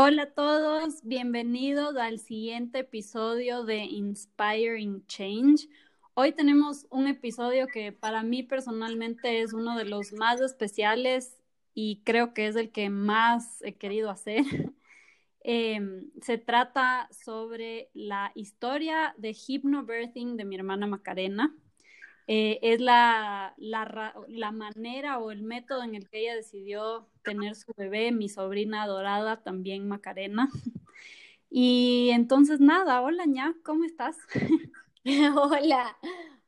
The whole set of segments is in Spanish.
Hola a todos, bienvenidos al siguiente episodio de Inspiring Change. Hoy tenemos un episodio que para mí personalmente es uno de los más especiales y creo que es el que más he querido hacer. Em, se trata sobre la historia de hypnobirthing de mi hermana Macarena. Eh, es la, la, la, manera o el método en el que ella decidió tener su bebé, mi sobrina adorada, también Macarena. Y entonces nada, hola ña, ¿cómo estás? hola,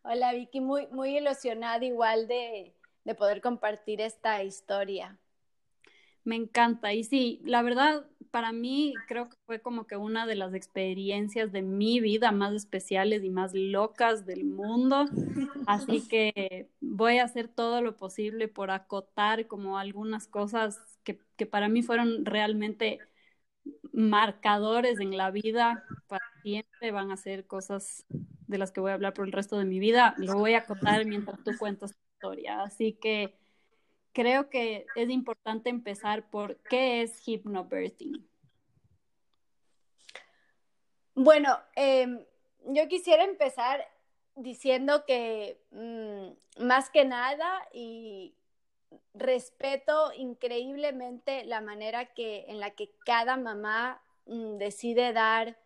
hola Vicky, muy, muy ilusionada igual de, de poder compartir esta historia. Me encanta. Y sí, la verdad, para mí creo que fue como que una de las experiencias de mi vida más especiales y más locas del mundo. Así que voy a hacer todo lo posible por acotar como algunas cosas que, que para mí fueron realmente marcadores en la vida. Para siempre van a ser cosas de las que voy a hablar por el resto de mi vida. Lo voy a acotar mientras tú cuentas tu historia. Así que creo que es importante empezar por qué es hypnobirthing. Bueno, em, yo quisiera empezar diciendo que mm, más que nada y respeto increíblemente la manera que en la que cada mamá mm, decide dar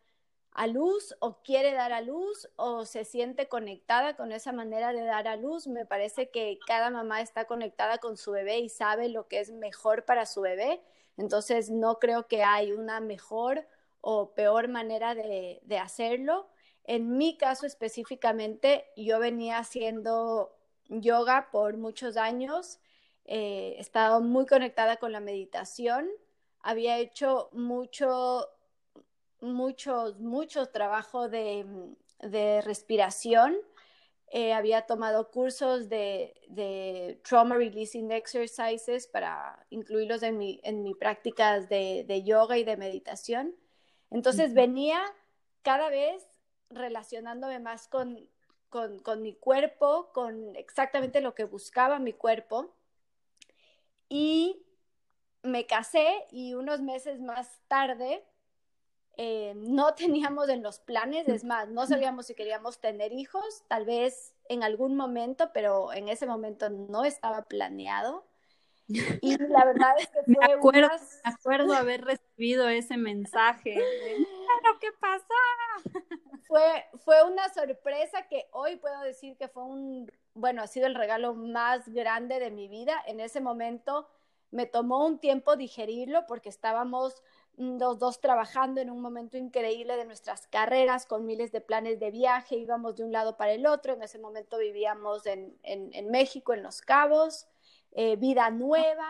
a luz o quiere dar a luz o se siente conectada con esa manera de dar a luz. Me parece que cada mamá está conectada con su bebé y sabe lo que es mejor para su bebé. Entonces no creo que hay una mejor o peor manera de, hacerlo. En mi caso específicamente, yo venía haciendo yoga por muchos años, eh, estado muy conectada con la meditación, había hecho mucho muchos, mucho trabajo de, respiración. Eh, había tomado cursos de, trauma releasing exercises para incluirlos en, mi, en mis prácticas de, yoga y de meditación. Entonces venía cada vez relacionándome más con, con, con, mi cuerpo, con exactamente lo que buscaba mi cuerpo. Y me casé y unos meses más tarde eh, no teníamos en los planes, es más, no sabíamos si queríamos tener hijos, tal vez en algún momento, pero en ese momento no estaba planeado. Y la verdad es que fue me acuerdo, me acuerdo haber recibido ese mensaje. ¿Pero qué pasa? Fue, fue una sorpresa que hoy puedo decir que fue un, bueno, ha sido el regalo más grande de mi vida. En ese momento me tomó un tiempo digerirlo porque estábamos los dos trabajando en un momento increíble de nuestras carreras, con miles de planes de viaje, íbamos de un lado para el otro, en ese momento vivíamos en, en, México, en Los Cabos, eh, vida nueva,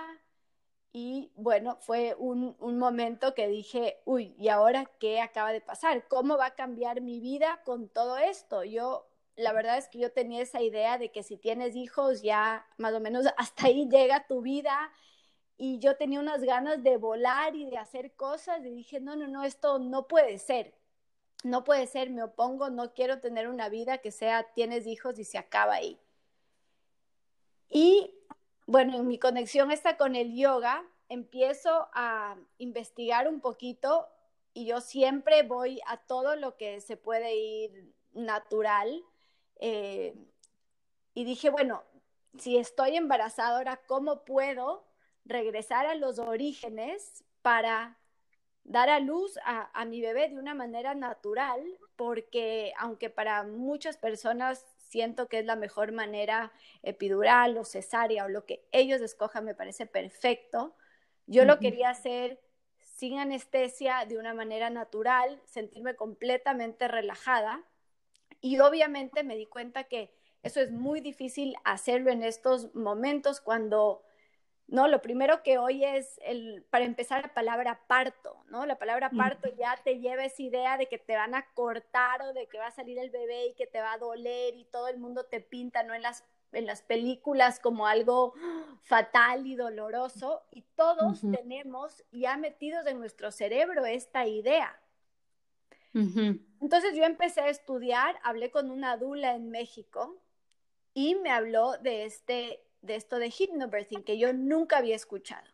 y bueno, fue un, un, momento que dije, uy, ¿y ahora qué acaba de pasar? ¿Cómo va a cambiar mi vida con todo esto? Yo, la verdad es que yo tenía esa idea de que si tienes hijos, ya más o menos hasta ahí llega tu vida y yo tenía unas ganas de volar y de hacer cosas y dije, no, no, no, esto no puede ser, no puede ser, me opongo, no quiero tener una vida que sea, tienes hijos y se acaba ahí. Y bueno, en mi conexión está con el yoga, empiezo a investigar un poquito y yo siempre voy a todo lo que se puede ir natural. Eh, y dije, bueno, si estoy embarazada ahora, ¿cómo puedo regresar a los orígenes para dar a luz a, mi bebé de una manera natural, porque aunque para muchas personas siento que es la mejor manera epidural o cesárea o lo que ellos escojan me parece perfecto, yo lo quería hacer sin anestesia, de una manera natural, sentirme completamente relajada. Y obviamente me di cuenta que eso es muy difícil hacerlo en estos momentos cuando ¿no? Lo primero que hoy es, el, para empezar, la palabra parto, ¿no? La palabra parto ya te lleva esa idea de que te van a cortar o de que va a salir el bebé y que te va a doler y todo el mundo te pinta, ¿no? En las, en las películas como algo fatal y doloroso y todos tenemos ya metidos en nuestro cerebro esta idea. Entonces yo empecé a estudiar, hablé con una dula en México y me habló de este de esto de hypnobirthing que yo nunca había escuchado.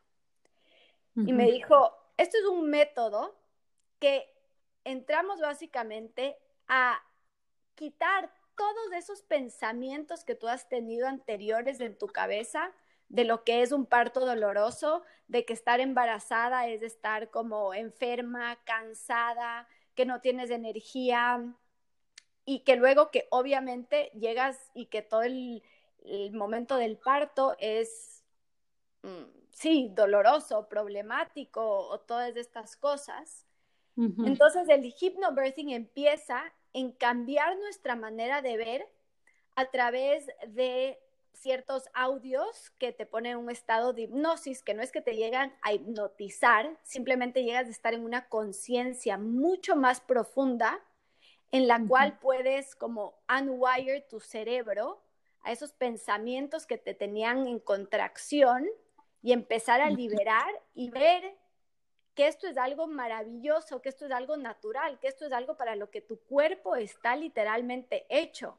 Y me dijo, esto es un método que entramos básicamente a quitar todos esos pensamientos que tú has tenido anteriores en tu cabeza de lo que es un parto doloroso, de que estar embarazada es estar como enferma, cansada, que no tienes energía y que luego que obviamente llegas y que todo el, momento del parto es, mm, sí, doloroso, problemático o todas estas cosas. Entonces el hypnobirthing empieza en cambiar nuestra manera de ver a través de ciertos audios que te ponen en un estado de hipnosis, que no es que te llegan a hipnotizar, simplemente llegas a estar en una conciencia mucho más profunda en la cual puedes como unwire tu cerebro a esos pensamientos que te tenían en contracción y empezar a liberar y ver que esto es algo maravilloso, que esto es algo natural, que esto es algo para lo que tu cuerpo está literalmente hecho,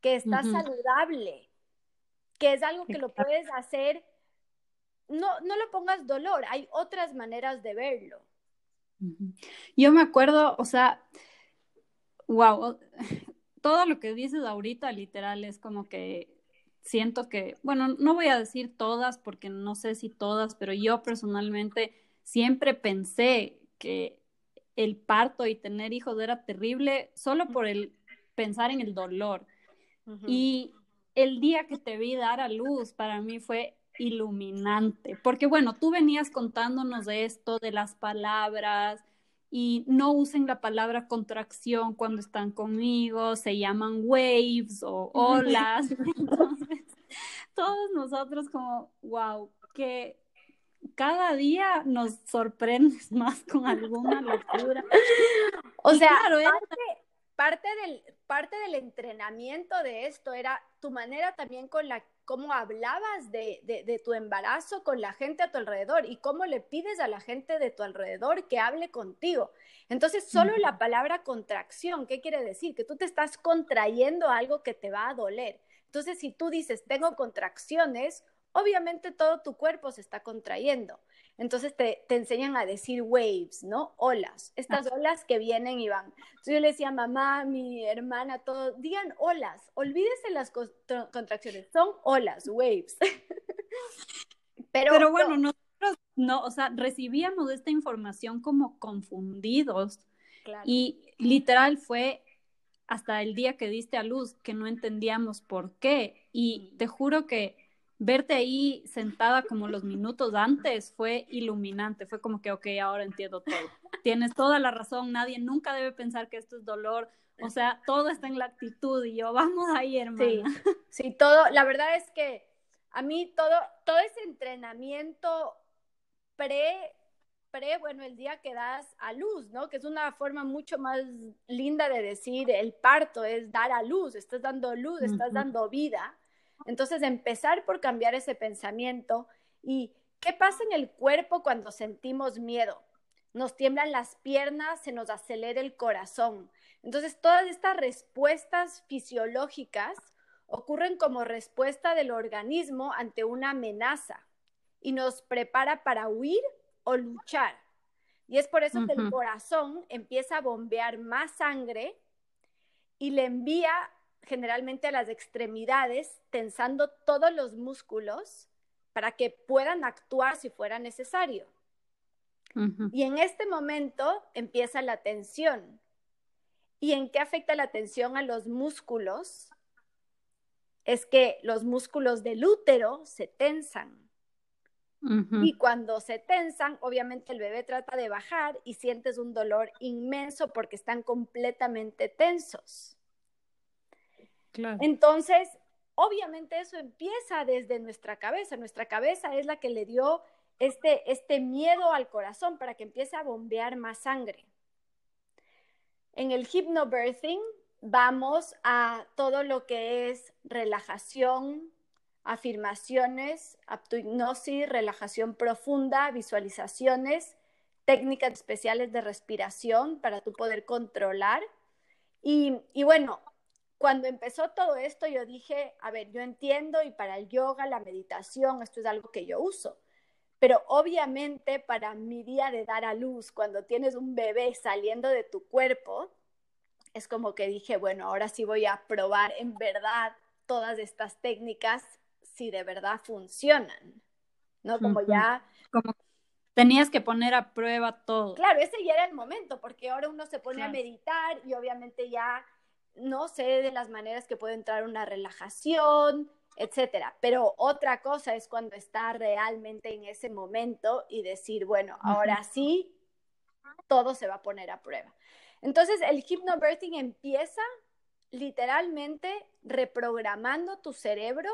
que está saludable, que es algo que lo puedes hacer, no, no lo pongas dolor, hay otras maneras de verlo. Yo me acuerdo, o sea, wow, todo lo que dices ahorita literal es como que siento que, bueno, no voy a decir todas porque no sé si todas, pero yo personalmente siempre pensé que el parto y tener hijos era terrible solo por el pensar en el dolor. Y el día que te vi dar a luz para mí fue iluminante, porque bueno, tú venías contándonos de esto, de las palabras, y no usen la palabra contracción cuando están conmigo, se llaman waves o olas. Entonces, todos nosotros como, wow, que cada día nos sorprendes más con alguna locura. O sea, parte, del, parte del entrenamiento de esto era tu manera también con la cómo hablabas de, de, tu embarazo con la gente a tu alrededor y cómo le pides a la gente de tu alrededor que hable contigo. Entonces, solo la palabra contracción, ¿qué quiere decir? Que tú te estás contrayendo algo que te va a doler. Entonces, si tú dices, tengo contracciones, obviamente todo tu cuerpo se está contrayendo. Entonces te, enseñan a decir waves, ¿no? Olas, estas olas que vienen y van. Entonces yo le decía a mamá, mi hermana, todo, digan olas, olvídese las contracciones, son olas, waves. Pero, Pero bueno, nosotros no, o sea, recibíamos esta información como confundidos. Y literal fue hasta el día que diste a luz que no entendíamos por qué. Y te juro que verte ahí sentada como los minutos antes fue iluminante, fue como que, ok, ahora entiendo todo. Tienes toda la razón, nadie nunca debe pensar que esto es dolor, o sea, todo está en la actitud y yo, vamos ahí, hermana. Sí, sí, todo, la verdad es que a mí todo, todo ese entrenamiento pre, pre, bueno, el día que das a luz, ¿no? Que es una forma mucho más linda de decir el parto, es dar a luz, estás dando luz, estás dando vida entonces, empezar por cambiar ese pensamiento y qué pasa en el cuerpo cuando sentimos miedo. Nos tiemblan las piernas, se nos acelera el corazón. Entonces, todas estas respuestas fisiológicas ocurren como respuesta del organismo ante una amenaza y nos prepara para huir o luchar. Y es por eso que el corazón empieza a bombear más sangre y le envía generalmente a las extremidades, tensando todos los músculos para que puedan actuar si fuera necesario. Y en este momento empieza la tensión. ¿Y en qué afecta la tensión a los músculos? Es que los músculos del útero se tensan. Y cuando se tensan, obviamente el bebé trata de bajar y sientes un dolor inmenso porque están completamente tensos. Entonces, obviamente eso empieza desde nuestra cabeza. Nuestra cabeza es la que le dio este, este miedo al corazón para que empiece a bombear más sangre. En el hypnobirthing vamos a todo lo que es relajación, afirmaciones, autohipnosis, relajación profunda, visualizaciones, técnicas especiales de respiración para tu poder controlar. Y, y bueno, cuando empezó todo esto, yo dije, a ver, yo entiendo y para el yoga, la meditación, esto es algo que yo uso. Pero obviamente para mi día de dar a luz, cuando tienes un bebé saliendo de tu cuerpo, es como que dije, bueno, ahora sí voy a probar en verdad todas estas técnicas si de verdad funcionan, ¿no? Como ya... Como tenías que poner a prueba todo. Claro, ese ya era el momento, porque ahora uno se pone a meditar y obviamente ya no sé de las maneras que puede entrar una relajación, etcétera. Pero otra cosa es cuando está realmente en ese momento y decir, bueno, ahora sí, todo se va a poner a prueba. Entonces, el hypnobirthing empieza literalmente reprogramando tu cerebro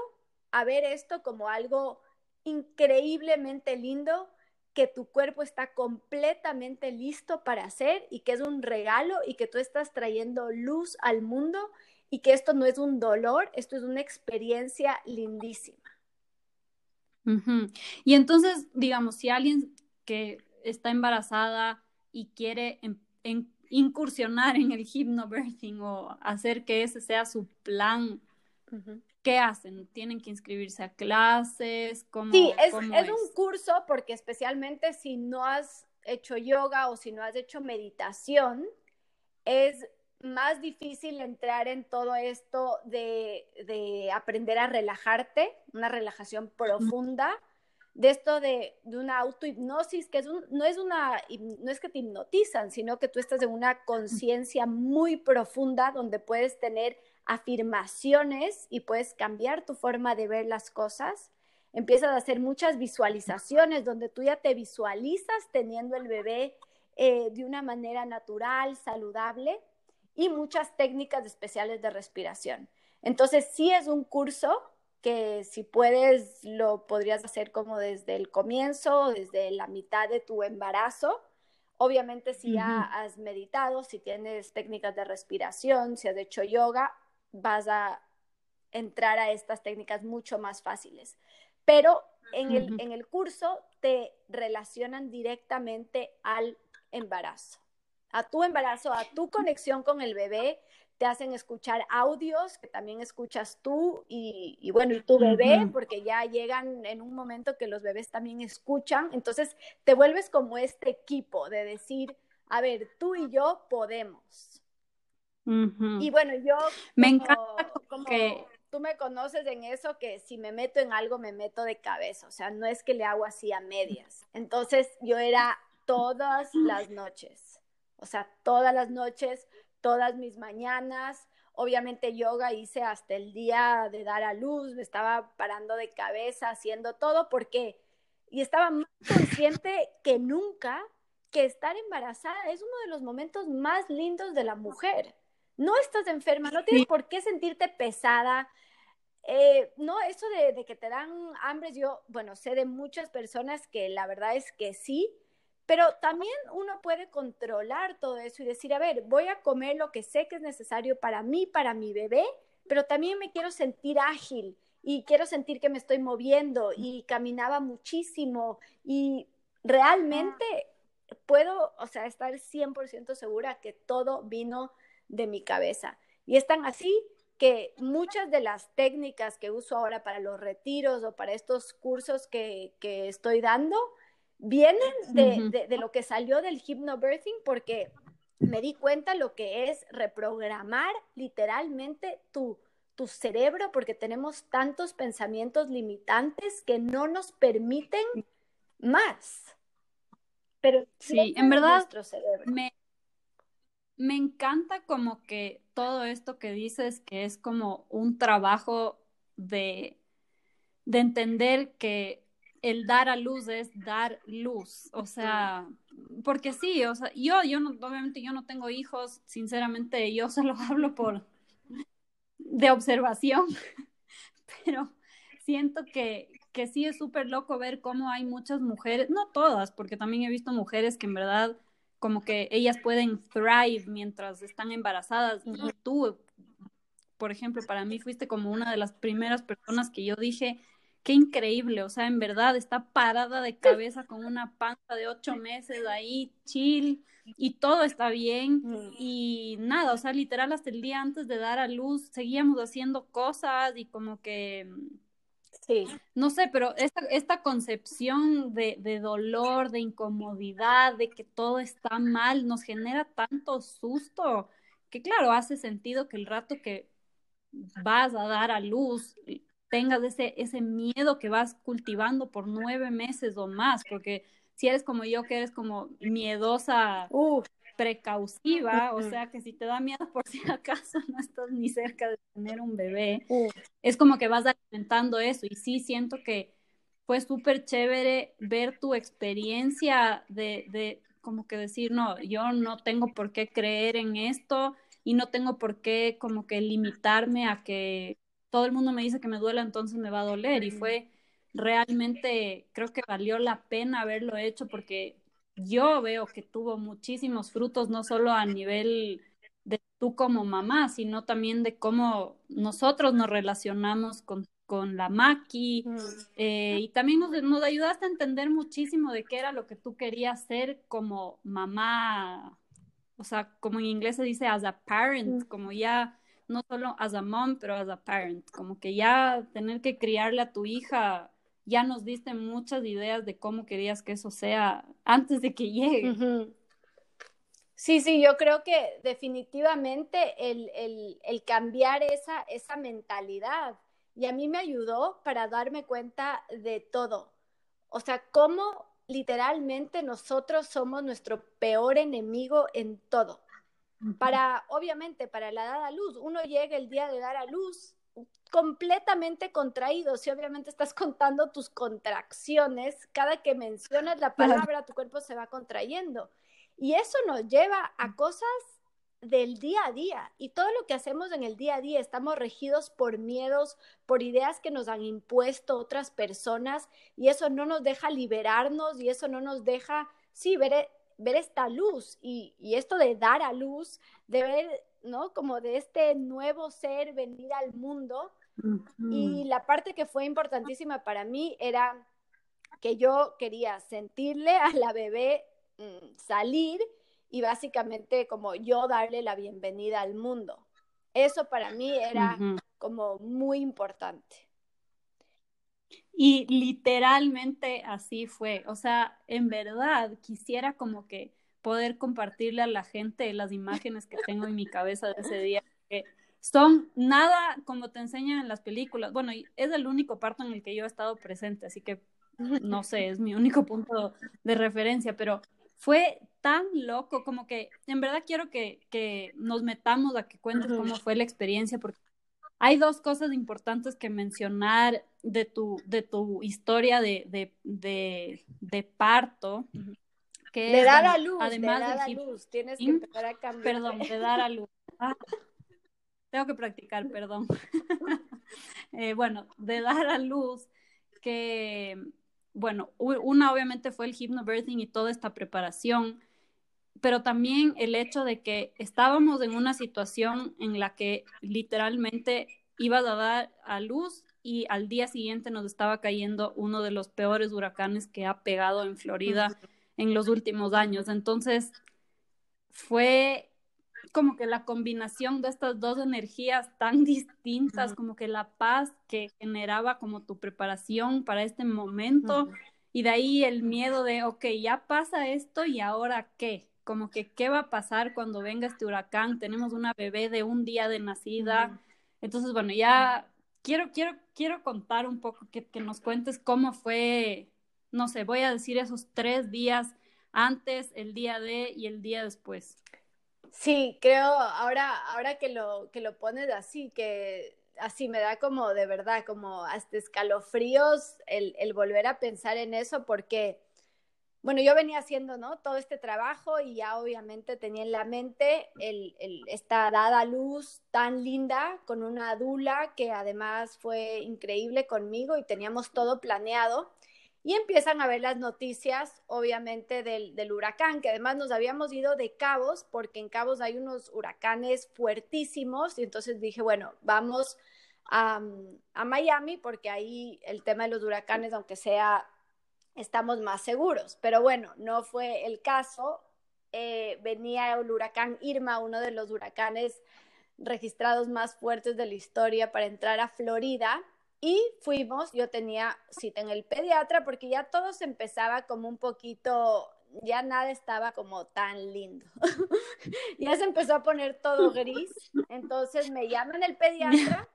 a ver esto como algo increíblemente lindo que tu cuerpo está completamente listo para hacer y que es un regalo y que tú estás trayendo luz al mundo y que esto no es un dolor, esto es una experiencia lindísima. Y entonces, digamos, si alguien que está embarazada y quiere incursionar en el hypnobirthing o hacer que ese sea su plan, ¿qué hacen? ¿Tienen que inscribirse a clases? ¿Cómo, sí, es, es, un curso porque especialmente si no has hecho yoga o si no has hecho meditación, es más difícil entrar en todo esto de, de aprender a relajarte, una relajación profunda de esto de, de una autohipnosis, que es no, es una, no es que te hipnotizan, sino que tú estás en una conciencia muy profunda donde puedes tener afirmaciones y puedes cambiar tu forma de ver las cosas. Empiezas a hacer muchas visualizaciones donde tú ya te visualizas teniendo el bebé eh, de una manera natural, saludable y muchas técnicas especiales de respiración. Entonces, sí es un curso que si puedes lo podrías hacer como desde el comienzo, desde la mitad de tu embarazo. Obviamente si ya has meditado, si tienes técnicas de respiración, si has hecho yoga, vas a entrar a estas técnicas mucho más fáciles. Pero en, el, en el curso te relacionan directamente al embarazo, a tu embarazo, a tu conexión con el bebé, te hacen escuchar audios que también escuchas tú y, bueno, y tu bebé, porque ya llegan en un momento que los bebés también escuchan, entonces te vuelves como este equipo de decir, a ver, tú y yo podemos. Y bueno, yo... Me encanta como que... Tú me conoces en eso, que si me meto en algo, me meto de cabeza, o sea, no es que le hago así a medias. Entonces yo era todas las noches, o sea, todas las noches todas mis mañanas. Obviamente yoga hice hasta el día de dar a luz, me estaba parando de cabeza, haciendo todo, porque y estaba más consciente que nunca que estar embarazada es uno de los momentos más lindos de la mujer. No estás enferma, no tienes por qué sentirte pesada. Eh, no, eso de, de, que te dan hambre, yo, bueno, sé de muchas personas que la verdad es que sí, pero también uno puede controlar todo eso y decir, a ver, voy a comer lo que sé que es necesario para mí, para mi bebé, pero también me quiero sentir ágil y quiero sentir que me estoy moviendo y caminaba muchísimo y realmente puedo, o sea, estar 100% segura que todo vino de mi cabeza. Y es tan así que muchas de las técnicas que uso ahora para los retiros o para estos cursos que, que estoy dando, vienen de, de, lo que salió del hypnobirthing porque me di cuenta lo que es reprogramar literalmente tu, tu cerebro porque tenemos tantos pensamientos limitantes que no nos permiten más. Pero sí, en verdad me, me encanta como que todo esto que dices que es como un trabajo de, de entender que el dar a luz es dar luz, o sea, porque sí, o sea, yo, yo no, obviamente yo no tengo hijos, sinceramente yo solo hablo por de observación, pero siento que, que sí es súper loco ver cómo hay muchas mujeres, no todas, porque también he visto mujeres que en verdad como que ellas pueden thrive mientras están embarazadas y tú, por ejemplo, para mí fuiste como una de las primeras personas que yo dije, qué increíble, o sea, en verdad está parada de cabeza con una panza de ocho meses ahí, chill, y todo está bien, mm. y nada, o sea, literal hasta el día antes de dar a luz seguíamos haciendo cosas y como que Sí. No sé, pero esta, esta concepción de, de, dolor, de incomodidad, de que todo está mal, nos genera tanto susto que claro, hace sentido que el rato que vas a dar a luz tengas ese, ese miedo que vas cultivando por nueve meses o más, porque si eres como yo, que eres como miedosa, precautiva, o sea que si te da miedo por si acaso no estás ni cerca de tener un bebé, es como que vas alimentando eso y sí siento que fue súper chévere ver tu experiencia de, de como que decir, no, yo no tengo por qué creer en esto y no tengo por qué como que limitarme a que todo el mundo me dice que me duele, entonces me va a doler. Y fue realmente, creo que valió la pena haberlo hecho porque yo veo que tuvo muchísimos frutos, no solo a nivel de tú como mamá, sino también de cómo nosotros nos relacionamos con, con la Maki. Eh, y también nos, nos ayudaste a entender muchísimo de qué era lo que tú querías ser como mamá, o sea, como en inglés se dice as a parent, como ya no solo as a mom, pero as a parent, como que ya tener que criarle a tu hija, ya nos diste muchas ideas de cómo querías que eso sea antes de que llegue. Sí, sí, yo creo que definitivamente el, el, el, cambiar esa, esa mentalidad y a mí me ayudó para darme cuenta de todo. O sea, cómo literalmente nosotros somos nuestro peor enemigo en todo para, obviamente, para la dada luz, uno llega el día de dar a luz completamente contraído, si obviamente estás contando tus contracciones, cada que mencionas la palabra, tu cuerpo se va contrayendo. Y eso nos lleva a cosas del día a día. Y todo lo que hacemos en el día a día estamos regidos por miedos, por ideas que nos han impuesto otras personas, y eso no nos deja liberarnos y eso no nos deja, sí, ver, ver esta luz y, esto de dar a luz, de ver, ¿no? Como de este nuevo ser venir al mundo. Y la parte que fue importantísima para mí era que yo quería sentirle a la bebé mm, salir y básicamente como yo darle la bienvenida al mundo. Eso para mí era como muy importante. Y literalmente así fue. O sea, en verdad quisiera como que poder compartirle a la gente las imágenes que tengo en mi cabeza de ese día. Que son nada como te enseñan en las películas. Bueno, es el único parto en el que yo he estado presente, así que no sé, es mi único punto de referencia, pero fue tan loco como que en verdad quiero que, que nos metamos a que cuentes cómo fue la experiencia, porque hay dos cosas importantes que mencionar de tu, de tu historia de, de, de, de parto. Que de dar a luz, además de dar a luz, tienes que empezar a cambiar. Perdón, de dar a luz. Ah, tengo que practicar, perdón. eh, bueno, de dar a luz, que, bueno, una obviamente fue el hypnobirthing y toda esta preparación, pero también el hecho de que estábamos en una situación en la que literalmente ibas a dar a luz y al día siguiente nos estaba cayendo uno de los peores huracanes que ha pegado en Florida en los últimos años. Entonces, fue como que la combinación de estas dos energías tan distintas, como que la paz que generaba como tu preparación para este momento y de ahí el miedo de, ok, ya pasa esto y ahora qué, como que qué va a pasar cuando venga este huracán, tenemos una bebé de un día de nacida, entonces bueno, ya quiero, quiero, quiero contar un poco, que, que nos cuentes cómo fue, no sé, voy a decir esos tres días antes, el día de y el día después. Sí, creo, ahora, ahora que lo, que lo pones así, que así me da como de verdad, como hasta escalofríos el, el volver a pensar en eso, porque bueno, yo venía haciendo, ¿no? Todo este trabajo y ya obviamente tenía en la mente el, esta dada luz tan linda con una dula que además fue increíble conmigo y teníamos todo planeado. Y empiezan a ver las noticias, obviamente, del, del huracán, que además nos habíamos ido de Cabos, porque en Cabos hay unos huracanes fuertísimos. Y entonces dije, bueno, vamos a, a Miami, porque ahí el tema de los huracanes, aunque sea estamos más seguros. Pero bueno, no fue el caso. Eh, venía el huracán Irma, uno de los huracanes registrados más fuertes de la historia para entrar a Florida. y fuimos, yo tenía cita en el pediatra porque ya todo se empezaba como un poquito, ya nada estaba como tan lindo. ya se empezó a poner todo gris. Entonces me llaman el pediatra,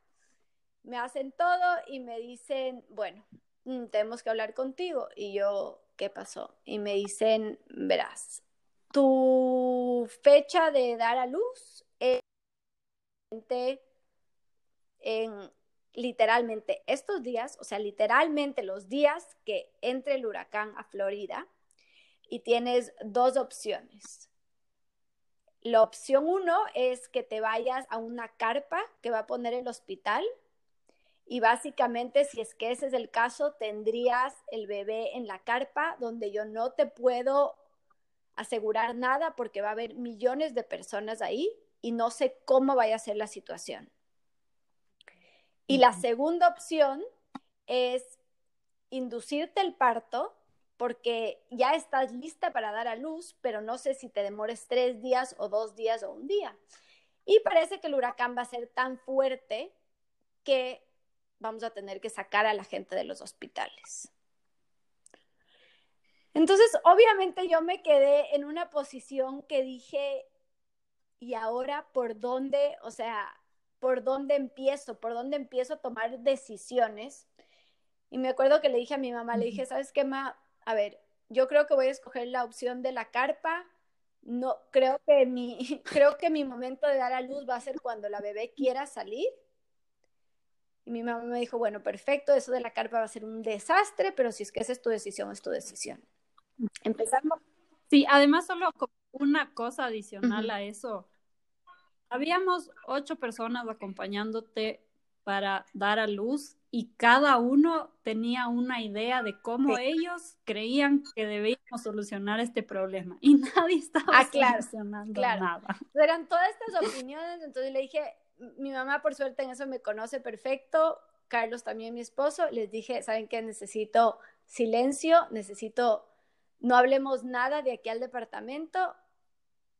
me hacen todo y me dicen, bueno, tenemos que hablar contigo. Y yo, ¿qué pasó? Y me dicen, verás, tu fecha de dar a luz es en literalmente estos días, o sea, literalmente los días que entre el huracán a Florida y tienes dos opciones. La opción uno es que te vayas a una carpa que va a poner el hospital y básicamente si es que ese es el caso, tendrías el bebé en la carpa donde yo no te puedo asegurar nada porque va a haber millones de personas ahí y no sé cómo vaya a ser la situación. Y la segunda opción es inducirte el parto porque ya estás lista para dar a luz, pero no sé si te demores tres días o dos días o un día. Y parece que el huracán va a ser tan fuerte que vamos a tener que sacar a la gente de los hospitales. Entonces, obviamente yo me quedé en una posición que dije, ¿y ahora por dónde? O sea, por dónde empiezo, por dónde empiezo a tomar decisiones. Y me acuerdo que le dije a mi mamá, le dije, ¿sabes qué, ma? A ver, yo creo que voy a escoger la opción de la carpa. No, creo que mi, creo que mi momento de dar a luz va a ser cuando la bebé quiera salir. Y mi mamá me dijo, bueno, perfecto, eso de la carpa va a ser un desastre, pero si es que esa es tu decisión, es tu decisión. Empezamos. Sí, además solo una cosa adicional a eso. Habíamos ocho personas acompañándote para dar a luz y cada uno tenía una idea de cómo ellos creían que debíamos solucionar este problema y nadie estaba ah, solucionando nada. Eran todas estas opiniones, entonces le dije, mi mamá por suerte en eso me conoce perfecto, Carlos también mi esposo, les dije, ¿saben qué? Necesito silencio, necesito, no hablemos nada de aquí al departamento,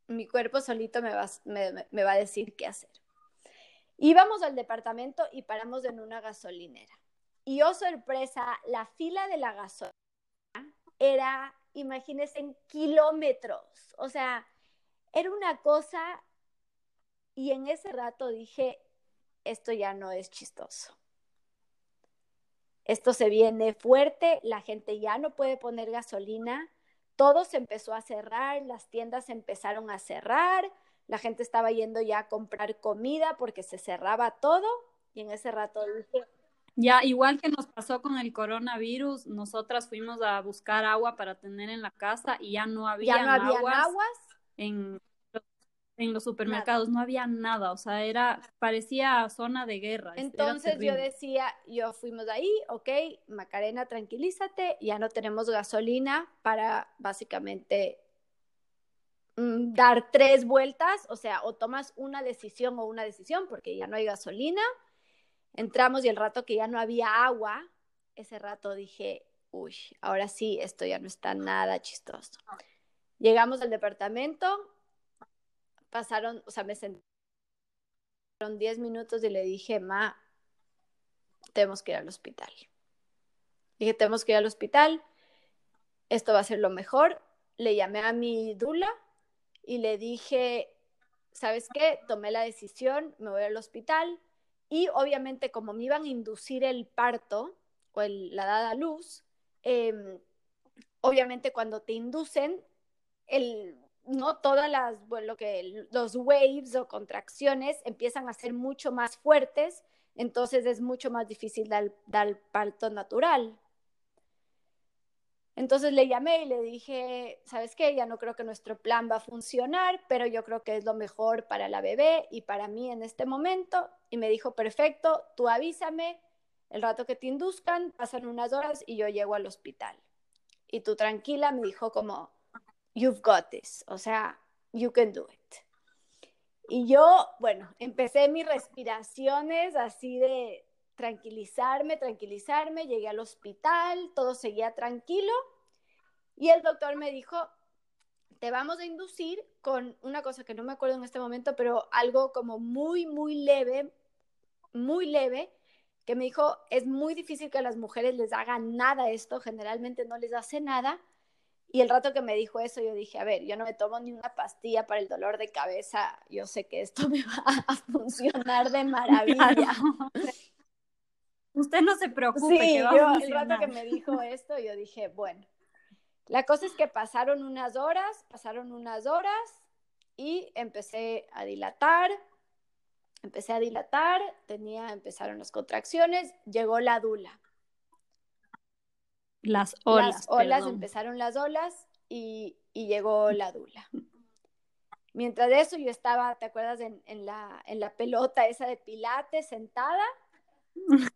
mi cuerpo solito me va, me, va a decir qué hacer. Íbamos al departamento y paramos en una gasolinera. Y oh sorpresa, la fila de la gasolina era, imagínense, en kilómetros. O sea, era una cosa y en ese rato dije, esto ya no es chistoso. Esto se viene fuerte, la gente ya no puede poner gasolina, todo se empezó a cerrar, las tiendas empezaron a cerrar, la gente estaba yendo ya a comprar comida porque se cerraba todo y en ese rato dije... Ya, igual que nos pasó con el coronavirus, nosotras fuimos a buscar agua para tener en la casa y ya no había aguas, en en los supermercados, no había nada, o sea, era, parecía zona de guerra. Entonces yo decía, yo fuimos ahí, ok, Macarena, tranquilízate, ya no tenemos gasolina para básicamente mm, dar tres vueltas, o sea, o tomas una decisión o una decisión, porque ya no hay gasolina. Entramos y el rato que ya no había agua, ese rato dije, uy, ahora sí, esto ya no está nada chistoso. Llegamos al departamento, pasaron, o sea, me sentaron 10 minutos y le dije, ma, tenemos que ir al hospital. Dije, tenemos que ir al hospital, esto va a ser lo mejor. Le llamé a mi dula y le dije, ¿sabes qué? Tomé la decisión, me voy al hospital y obviamente como me iban a inducir el parto o la dada luz, em, obviamente cuando te inducen, el, no todas las, bueno, lo que los waves o contracciones empiezan a ser mucho más fuertes, entonces es mucho más difícil dar, dar parto natural. Entonces le llamé y le dije, ¿sabes qué? Ya no creo que nuestro plan va a funcionar, pero yo creo que es lo mejor para la bebé y para mí en este momento. Y me dijo, perfecto, tú avísame, el rato que te induzcan, pasan unas horas y yo llego al hospital. Y tú tranquila, me dijo como, you've got this, o sea, you can do it. Y yo, bueno, empecé mis respiraciones así de tranquilizarme, tranquilizarme, llegué al hospital, todo seguía tranquilo y el doctor me dijo, te vamos a inducir con una cosa que no me acuerdo en este momento, pero algo como muy, muy leve, muy leve, que me dijo, es muy difícil que a las mujeres les haga nada esto, generalmente no les hace nada. Y el rato que me dijo eso, yo dije, a ver, yo no me tomo ni una pastilla para el dolor de cabeza, yo sé que esto me va a funcionar de maravilla. Usted no se preocupe. Sí, yo, el rato que me dijo esto, yo dije, bueno, la cosa es que pasaron unas horas, pasaron unas horas y empecé a dilatar, empecé a dilatar, tenía, empezaron las contracciones, llegó la dula. Las olas. Las olas, empezaron las olas y, llegó la dula. Mientras de eso yo estaba, ¿te acuerdas? En, la, en la pelota esa de pilates sentada,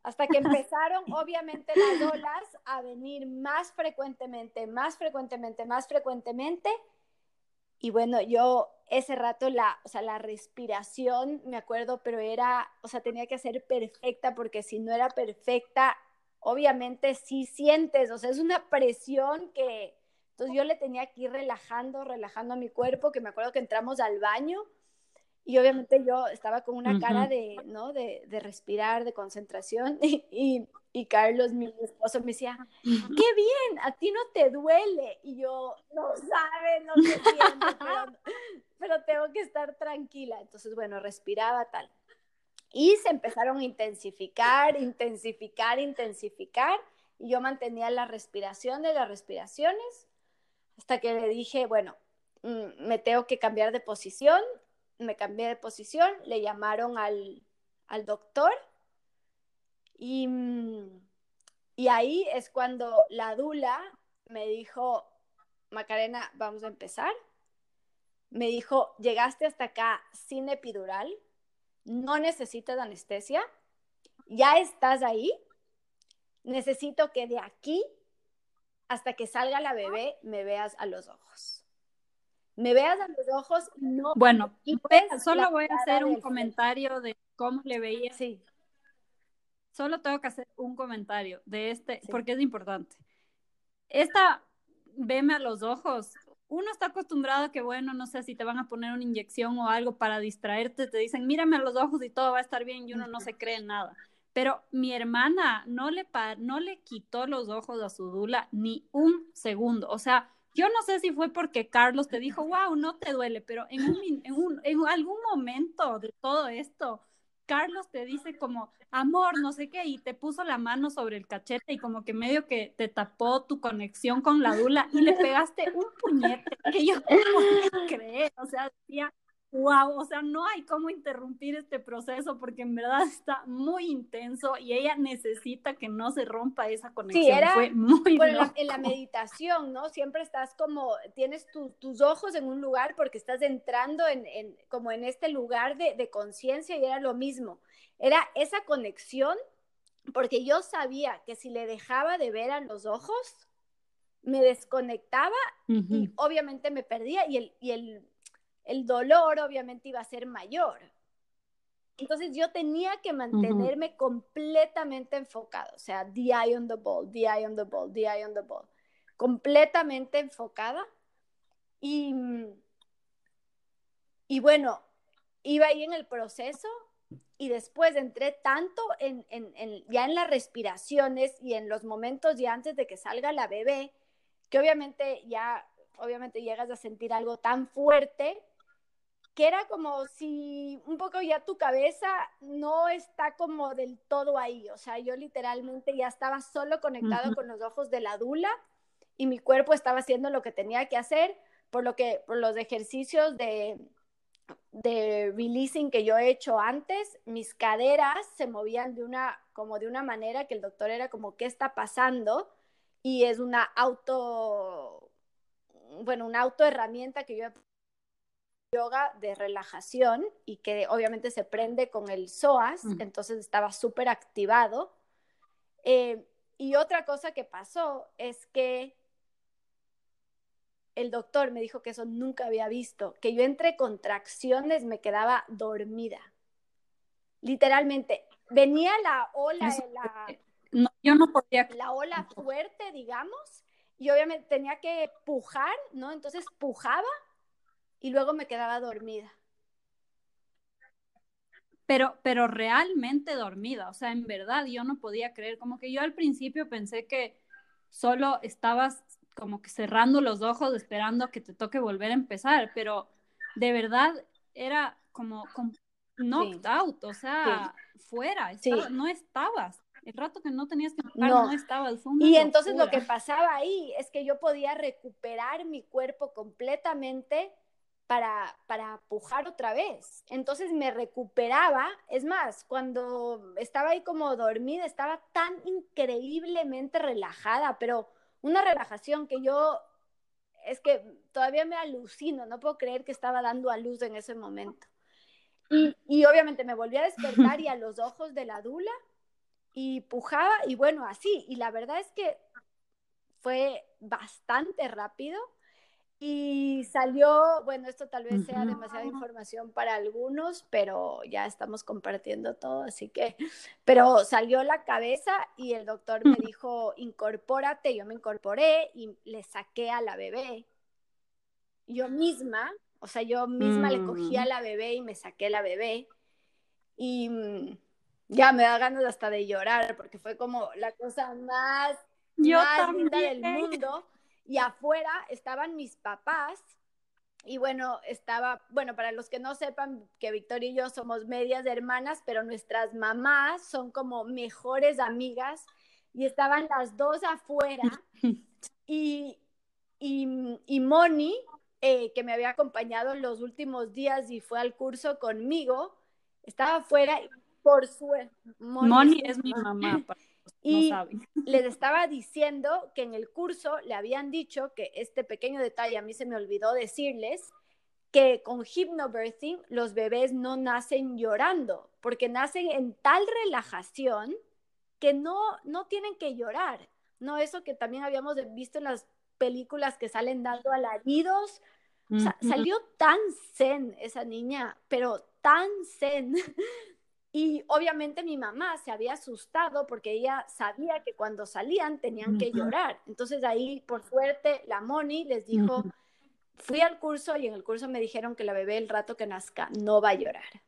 hasta que empezaron obviamente las olas a venir más frecuentemente, más frecuentemente, más frecuentemente. Y bueno, yo ese rato la, o sea, la respiración, me acuerdo, pero era, o sea, tenía que ser perfecta porque si no era perfecta, obviamente sí sientes, o sea, es una presión que, entonces yo le tenía que ir relajando, relajando a mi cuerpo, que me acuerdo que entramos al baño y obviamente yo estaba con una cara de, ¿no? De, de respirar, de concentración y, y, Carlos, mi esposo, me decía, qué bien, a ti no te duele. Y yo, no sabes, no te entiendo, pero, pero tengo que estar tranquila. Entonces, bueno, respiraba tal. Y se empezaron a intensificar, intensificar, intensificar. Y yo mantenía la respiración de las respiraciones hasta que le dije, bueno, mm, me tengo que cambiar de posición. Me cambié de posición, le llamaron al, al doctor y, y ahí es cuando la dula me dijo, Macarena, vamos a empezar. Me dijo, llegaste hasta acá sin epidural, no necesitas anestesia, ya estás ahí, necesito que de aquí hasta que salga la bebé me veas a los ojos. Me veas a los ojos, no. Bueno, solo voy a hacer un comentario de cómo le veía. Sí. Solo tengo que hacer un comentario de este, porque es importante. Esta, veme a los ojos, uno está acostumbrado a que, bueno, no sé si te van a poner una inyección o algo para distraerte, te dicen, mírame a los ojos y todo va a estar bien y uno no se cree nada. Pero mi hermana no le, no le quitó los ojos a su dula ni un segundo. O sea, yo no sé si fue porque Carlos te dijo, wow, no te duele, pero en, en, un, en algún momento de todo esto, Carlos te dice como, amor, no sé qué, y te puso la mano sobre el cachete y como que medio que te tapó tu conexión con la dula y le pegaste un puñete que yo no podía creer, o sea, decía, wow, o sea, no hay cómo interrumpir este proceso porque en verdad está muy intenso y ella necesita que no se rompa esa conexión. Sí, era Fue muy bueno, en, la, meditación, ¿no? Siempre estás como, tienes tus ojos en un lugar porque estás entrando en, en como en este lugar de, de conciencia y era lo mismo. Era esa conexión porque yo sabía que si le dejaba de ver a los ojos, me desconectaba y obviamente me perdía y el, y el el dolor obviamente iba a ser mayor. Entonces yo tenía que mantenerme completamente enfocado, o sea, the eye on the ball, the eye on the ball, the eye on the ball, completamente enfocada. Y, y bueno, iba ahí en el proceso y después entré tanto en, ya en las respiraciones y en los momentos ya antes de que salga la bebé, que obviamente ya, obviamente llegas a sentir algo tan fuerte que era como si un poco ya tu cabeza no está como del todo ahí, o sea, yo literalmente ya estaba solo conectado con los ojos de la dula y mi cuerpo estaba haciendo lo que tenía que hacer, por lo que por los ejercicios de de releasing que yo he hecho antes, mis caderas se movían de una como de una manera que el doctor era como qué está pasando y es una auto bueno, una auto herramienta que yo he yoga de relajación y que obviamente se prende con el psoas, entonces estaba súper activado. Eh, y otra cosa que pasó es que el doctor me dijo que eso nunca había visto, que yo entre contracciones me quedaba dormida. Literalmente, venía la ola, la, yo no podía. La ola fuerte, digamos, y obviamente tenía que pujar, ¿no? Entonces pujaba y luego me quedaba dormida. pero, pero realmente dormida, o sea, en verdad yo no podía creer, como que yo al principio pensé que solo estabas como que cerrando los ojos esperando que te toque volver a empezar, pero de verdad era como, knocked out, o sea, fuera, no estabas. El rato que no tenías que tocar, no, estaba fondo. Y entonces lo que pasaba ahí es que yo podía recuperar mi cuerpo completamente para, para pujar otra vez. Entonces me recuperaba. Es más, cuando estaba ahí como dormida, estaba tan increíblemente relajada, pero una relajación que yo es que todavía me alucino, no puedo creer que estaba dando a luz en ese momento. Y, y obviamente me volví a despertar y a los ojos de la dula y pujaba y bueno, así. Y la verdad es que fue bastante rápido y salió, bueno, esto tal vez sea demasiada información para algunos, pero ya estamos compartiendo todo, así que, pero salió la cabeza y el doctor me dijo, incorpórate, yo me incorporé y le saqué a la bebé. Yo misma, o sea, yo misma le cogí a mm. la bebé y me saqué a la bebé. Y mm, ya me da ganas hasta de llorar, porque fue como la cosa más, más linda del mundo y afuera estaban mis papás. Y bueno, estaba, bueno, para los que no sepan que Victoria y yo somos medias hermanas, pero nuestras mamás son como mejores amigas y estaban las dos afuera. Y, y, Moni, eh, que me había acompañado en los últimos días y fue al curso conmigo, estaba afuera por suerte. Moni, es mi mamá. Y les estaba diciendo que en el curso le habían dicho que este pequeño detalle a mí se me olvidó decirles que con hypnobirthing los bebés no nacen llorando, porque nacen en tal relajación que no, no tienen que llorar. No eso que también habíamos visto en las películas que salen dando alaridos. O sea, salió tan zen esa niña, pero tan zen Y obviamente mi mamá se había asustado porque ella sabía que cuando salían tenían que llorar. Entonces ahí, por suerte, la Moni les dijo, fui al curso y en el curso me dijeron que la bebé el rato que nazca no va a llorar.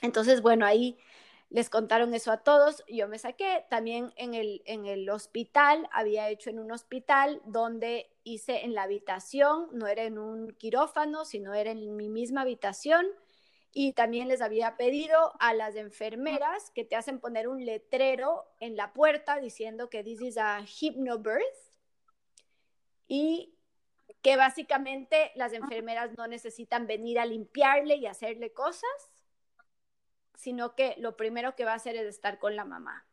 Entonces, bueno, ahí les contaron eso a todos, yo me saqué, también en el, en el hospital, había hecho en un hospital donde hice en la habitación, no era en un quirófano, sino era en mi misma habitación y también les había pedido a las enfermeras que te hacen poner un letrero en la puerta diciendo que this is a hypnobirth y que básicamente las enfermeras no necesitan venir a limpiarle y hacerle cosas, sino que lo primero que va a hacer es estar con la mamá.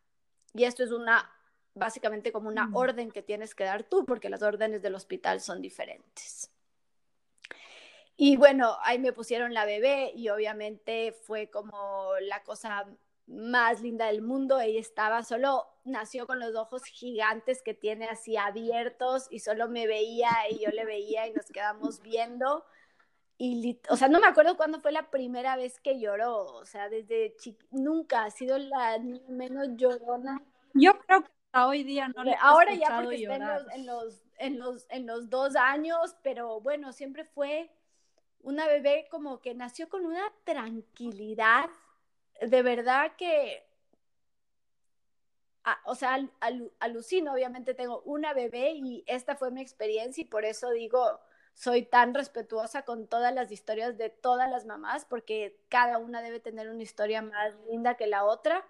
Y esto es una, básicamente como una mm. orden que tienes que dar tú, porque las órdenes del hospital son diferentes. Y bueno, ahí me pusieron la bebé y obviamente fue como la cosa más linda del mundo. Ella estaba solo, nació con los ojos gigantes que tiene así abiertos y solo me veía y yo le veía y nos quedamos viendo. Y, o sea, no me acuerdo cuándo fue la primera vez que lloró, o sea, desde nunca ha sido la menos llorona. Yo creo que hasta hoy día no le Ahora ya porque está en los, en, los, en los dos años, pero bueno, siempre fue una bebé como que nació con una tranquilidad, de verdad que, o sea, alucino, obviamente tengo una bebé y esta fue mi experiencia y por eso digo, soy tan respetuosa con todas las historias de todas las mamás, porque cada una debe tener una historia más linda que la otra,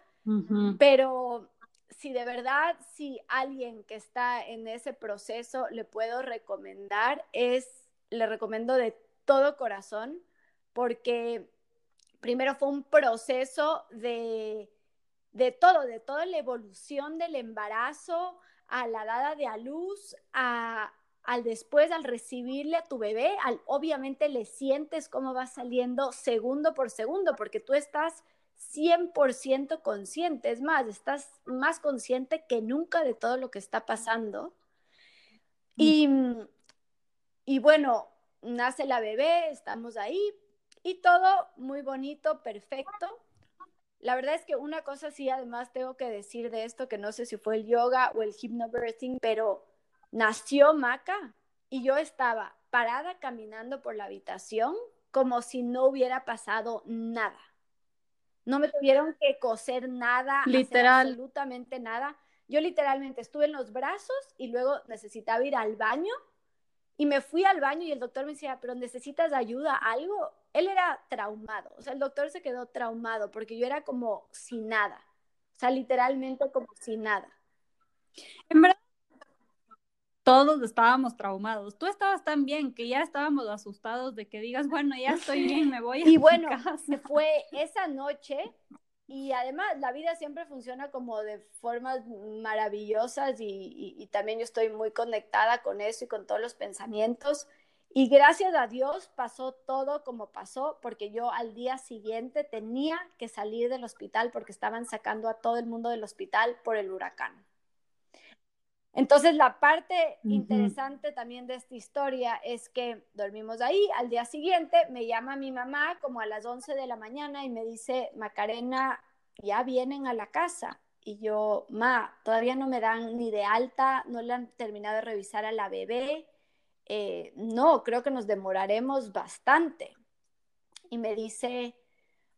pero si de verdad, si alguien que está en ese proceso le puedo recomendar, es, le recomiendo de todo corazón, porque primero fue un proceso de, de todo, de toda la evolución del embarazo, a la dada de a luz, a, al después, al recibirle a tu bebé, al, obviamente le sientes cómo va saliendo segundo por segundo, porque tú estás 100% consciente, es más, estás más consciente que nunca de todo lo que está pasando. Mm. Y, y bueno, nace la bebé, estamos ahí y todo muy bonito, perfecto. La verdad es que una cosa sí, además tengo que decir de esto, que no sé si fue el yoga o el hypnobirthing, pero nació Maca y yo estaba parada caminando por la habitación como si no hubiera pasado nada. No me tuvieron que coser nada, literal, absolutamente nada. Yo literalmente estuve en los brazos y luego necesitaba ir al baño y me fui al baño y el doctor me decía, pero necesitas ayuda, algo. Él era traumado, o sea, el doctor se quedó traumado porque yo era como sin nada, o sea, literalmente como sin nada. En verdad, todos estábamos traumados. Tú estabas tan bien que ya estábamos asustados de que digas, bueno, ya estoy bien, me voy a Y bueno, se fue esa noche y además la vida siempre funciona como de formas maravillosas y, también yo estoy muy conectada con eso y con todos los pensamientos. Y gracias a Dios pasó todo como pasó, porque yo al día siguiente tenía que salir del hospital porque estaban sacando a todo el mundo del hospital por el huracán. Entonces, la parte interesante también de esta historia es que dormimos ahí, al día siguiente me llama mi mamá como a las 11 de la mañana y me dice, Macarena, ya vienen a la casa. Y yo, ma, todavía no me dan ni de alta, no le han terminado de revisar a la bebé. Eh, no, creo que nos demoraremos bastante. Y me dice,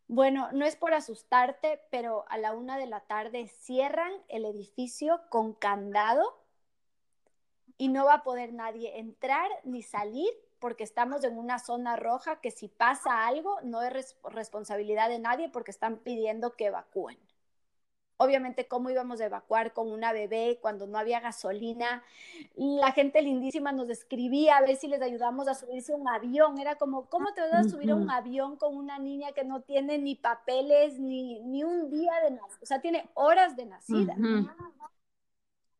bueno, no es por asustarte, pero a la una de la tarde cierran el edificio con candado y no va a poder nadie entrar ni salir porque estamos en una zona roja que si pasa algo no es responsabilidad de nadie porque están pidiendo que evacúen. Obviamente, ¿cómo íbamos a evacuar con una bebé cuando no había gasolina? La gente lindísima nos escribía a ver si les ayudamos a subirse a un avión. Era como, ¿cómo te vas a subir a un avión con una niña que no tiene ni papeles ni, ni un día de nacida? O sea, tiene horas de nacida.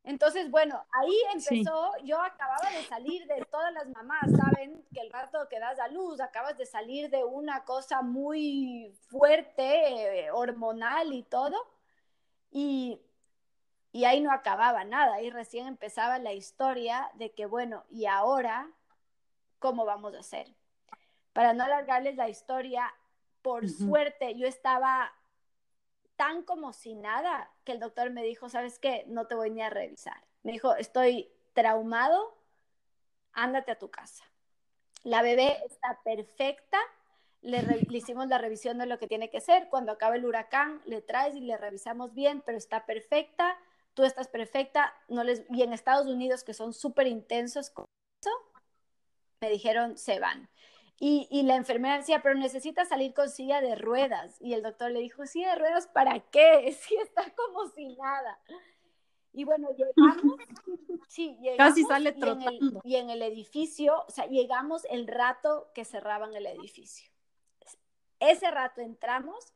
Entonces, bueno, ahí empezó, yo acababa de salir de todas las mamás, saben que el rato que das a luz, acabas de salir de una cosa muy fuerte, eh, hormonal y todo, y, y ahí no acababa nada, ahí recién empezaba la historia de que, bueno, ¿y ahora cómo vamos a hacer? Para no alargarles la historia, por suerte yo estaba tan como si nada que el doctor me dijo, ¿sabes qué? No te voy ni a revisar. Me dijo, estoy traumado, ándate a tu casa. La bebé está perfecta, le, hicimos la revisión de lo que tiene que ser. Cuando acabe el huracán, le traes y le revisamos bien, pero está perfecta, tú estás perfecta. No les... Y en Estados Unidos, que son súper intensos con eso, me dijeron, se van. Y, la enfermera decía, pero necesita salir con silla de ruedas. Y el doctor le dijo, silla de ruedas, ¿para qué? Si está como si nada. Y bueno, llegamos, sí, llegamos Casi sale trotando. Y en, el, edificio, o sea, llegamos el rato que cerraban el edificio. Ese rato entramos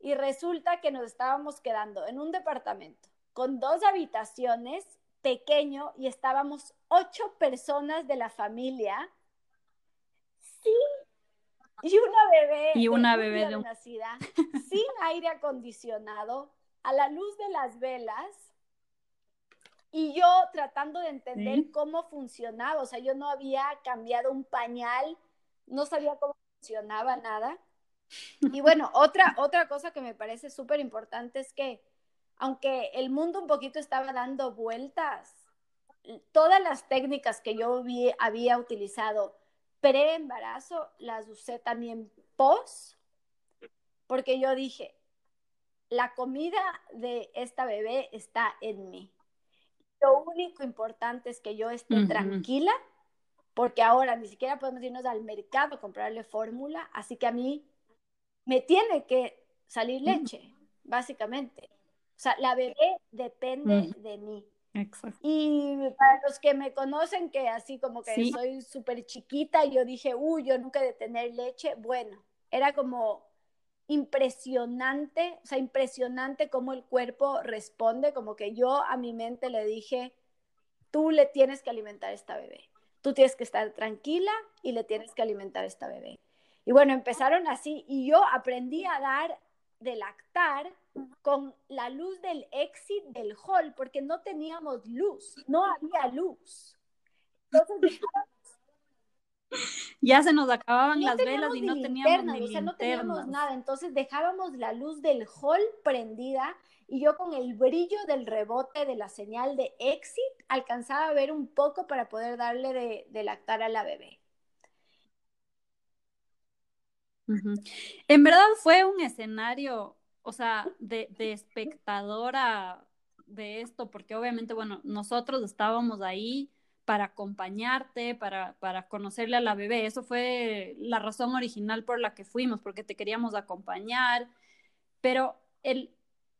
y resulta que nos estábamos quedando en un departamento con dos habitaciones pequeño y estábamos ocho personas de la familia y una bebé. Y una bebé de nacida, sin aire acondicionado, a la luz de las velas. Y yo tratando de entender cómo funcionaba, o sea, yo no había cambiado un pañal, no sabía cómo funcionaba nada. Y bueno, otra, otra cosa que me parece súper importante es que, aunque el mundo un poquito estaba dando vueltas, todas las técnicas que yo había utilizado pre-embarazo, las usé también post, porque yo dije, la comida de esta bebé está en mí. Lo único importante es que yo esté tranquila, porque ahora ni siquiera podemos irnos al mercado a comprarle fórmula, así que a mí me tiene que salir leche, básicamente. O sea, la bebé depende de mí. Exacto. Y para los que me conocen, que así como que soy súper chiquita, yo dije, uy, yo nunca de tener leche. Bueno, era como impresionante, o sea, impresionante cómo el cuerpo responde, como que yo a mi mente le dije, tú le tienes que alimentar a esta bebé, tú tienes que estar tranquila y le tienes que alimentar a esta bebé. Y bueno, empezaron así y yo aprendí a dar de lactar con la luz del exit del hall, porque no teníamos luz, no había luz. Entonces ya se nos acababan las velas y no teníamos ni o sea, no teníamos nada. Entonces dejábamos la luz del hall prendida y yo con el brillo del rebote de la señal de exit alcanzaba a ver un poco para poder darle de, de lactar a la bebé. En verdad fue un escenario o sea, de, de espectadora de esto, porque obviamente, bueno, nosotros estábamos ahí para acompañarte, para, para conocerle a la bebé. Eso fue la razón original por la que fuimos, porque te queríamos acompañar. Pero el,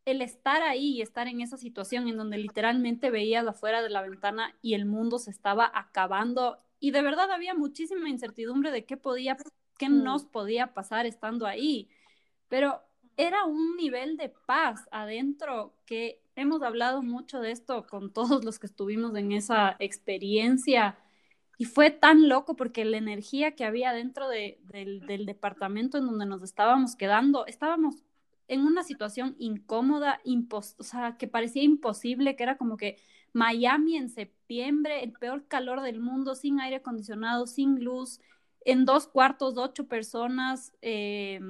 el estar ahí y estar en esa situación en donde literalmente veías afuera de la ventana y el mundo se estaba acabando y de verdad había muchísima incertidumbre de qué podía, qué mm. nos podía pasar estando ahí. Pero era un nivel de paz adentro que hemos hablado mucho de esto con todos los que estuvimos en esa experiencia. Y fue tan loco porque la energía que había dentro de, del, departamento en donde nos estábamos quedando, estábamos en una situación incómoda, sea, que parecía imposible, que era como que Miami en septiembre, el peor calor del mundo, sin aire acondicionado, sin luz, en dos cuartos, ocho personas, eh,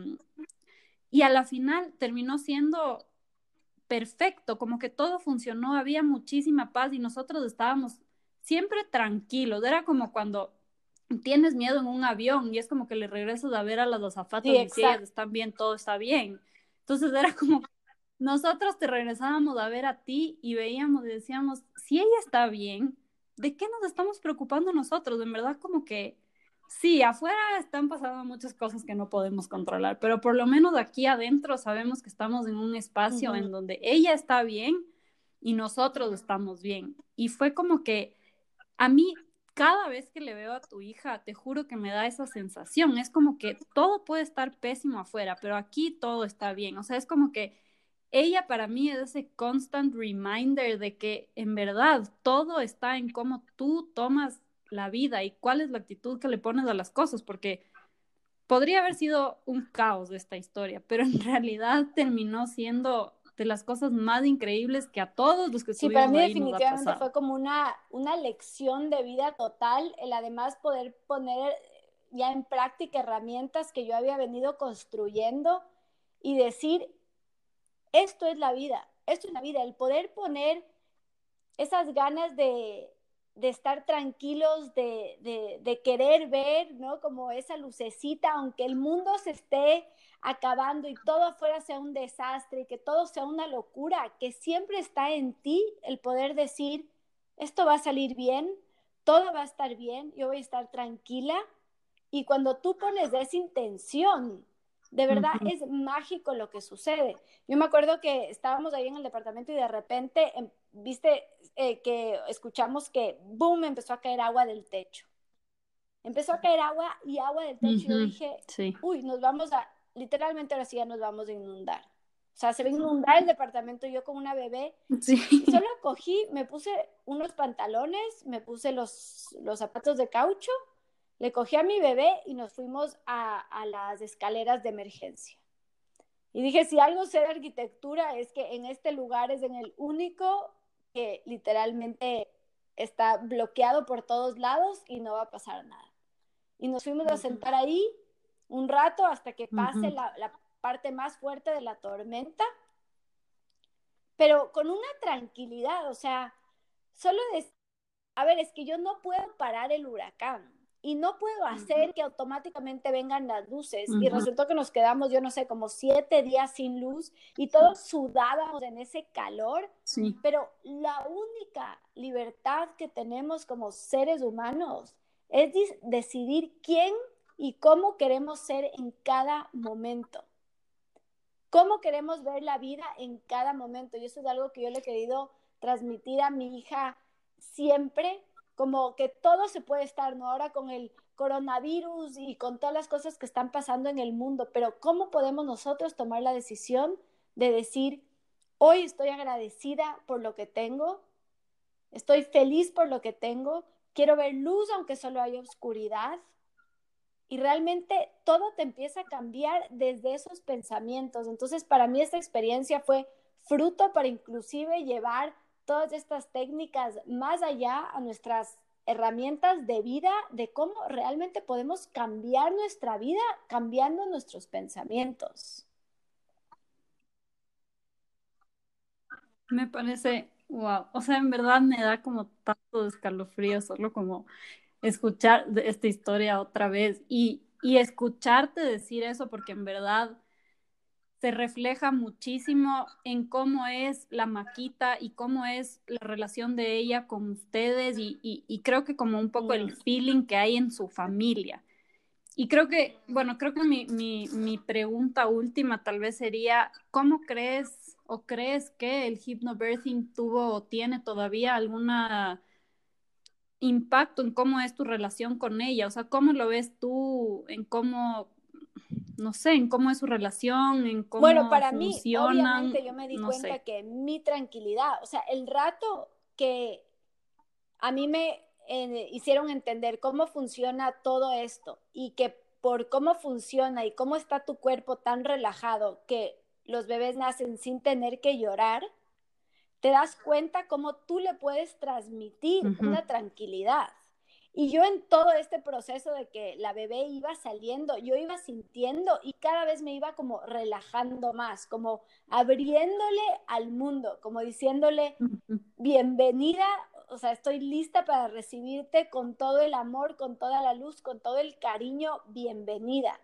y a la final terminó siendo perfecto, como que todo funcionó, había muchísima paz y nosotros estábamos siempre tranquilos, era como cuando tienes miedo en un avión y es como que le regresas a ver a las azafatas y si ellas están bien, todo está bien. Entonces era como nosotros te regresábamos a ver a ti y veíamos y decíamos, si ella está bien, ¿de qué nos estamos preocupando nosotros? En verdad como que sí, afuera están pasando muchas cosas que no podemos controlar, pero por lo menos aquí adentro sabemos que estamos en un espacio en donde ella está bien y nosotros estamos bien. Y fue como que a mí, cada vez que le veo a tu hija, te juro que me da esa sensación. Es como que todo puede estar pésimo afuera, pero aquí todo está bien. O sea, es como que ella para mí es ese constant reminder de que en verdad todo está en cómo tú tomas la vida y cuál es la actitud que le pones a las cosas, porque podría haber sido un caos de esta historia, pero en realidad terminó siendo de las cosas más increíbles que a todos los que Sí, para mí definitivamente fue como una, una lección de vida total, el además poder poner ya en práctica herramientas que yo había venido construyendo y decir, esto es la vida, esto es la vida, el poder poner esas ganas de, de estar tranquilos, de, de, querer ver, ¿no? Como esa lucecita, aunque el mundo se esté acabando y todo afuera sea un desastre y que todo sea una locura, que siempre está en ti el poder decir, esto va a salir bien, todo va a estar bien, yo voy a estar tranquila. Y cuando tú pones esa intención, de verdad es mágico lo que sucede. Yo me acuerdo que estábamos ahí en el departamento y de repente, em, viste eh, que escuchamos que, boom, empezó a caer agua del techo. Empezó a caer agua y agua del techo. y Yo dije, uy, nos vamos a, literalmente ahora sí ya nos vamos a inundar. O sea, se va a inundar el departamento yo con una bebé. Sí. Y solo cogí, me puse unos pantalones, me puse los, los zapatos de caucho le cogí a mi bebé y nos fuimos a, las escaleras de emergencia. Y dije, si algo sé de arquitectura es que en este lugar es en el único que literalmente está bloqueado por todos lados y no va a pasar nada. Y nos fuimos a sentar ahí un rato hasta que pase la, la, parte más fuerte de la tormenta, pero con una tranquilidad, o sea, solo es, a ver, es que yo no puedo parar el huracán, y no puedo hacer que automáticamente vengan las luces. Y resultó que nos quedamos, yo no sé, como siete días sin luz y todos sudábamos en ese calor. Sí. Pero la única libertad que tenemos como seres humanos es decidir quién y cómo queremos ser en cada momento. Cómo queremos ver la vida en cada momento. Y eso es algo que yo le he querido transmitir a mi hija siempre como que todo se puede estar, ¿no? Ahora con el coronavirus y con todas las cosas que están pasando en el mundo, pero ¿cómo podemos nosotros tomar la decisión de decir, hoy estoy agradecida por lo que tengo, estoy feliz por lo que tengo, quiero ver luz aunque solo haya oscuridad? Y realmente todo te empieza a cambiar desde esos pensamientos. Entonces, para mí esta experiencia fue fruto para inclusive llevar todas estas técnicas más allá a nuestras herramientas de vida, de cómo realmente podemos cambiar nuestra vida cambiando nuestros pensamientos. Me parece, wow, o sea, en verdad me da como tanto escalofrío solo como escuchar esta historia otra vez y, y escucharte decir eso, porque en verdad se refleja muchísimo en cómo es la maquita y cómo es la relación de ella con ustedes y, y, creo que como un poco el feeling que hay en su familia. Y creo que, bueno, creo que mi, mi, mi pregunta última tal vez sería, ¿cómo crees o crees que el hypnobirthing tuvo o tiene todavía alguna impacto en cómo es tu relación con ella? O sea, ¿cómo lo ves tú en cómo no sé, en cómo es su relación, en cómo Bueno, para mí, obviamente yo me di cuenta que mi tranquilidad, o sea, el rato que a mí me eh, hicieron entender cómo funciona todo esto y que por cómo funciona y cómo está tu cuerpo tan relajado que los bebés nacen sin tener que llorar, te das cuenta cómo tú le puedes transmitir una tranquilidad. Y yo en todo este proceso de que la bebé iba saliendo, yo iba sintiendo y cada vez me iba como relajando más, como abriéndole al mundo, como diciéndole, bienvenida, o sea, estoy lista para recibirte con todo el amor, con toda la luz, con todo el cariño, bienvenida.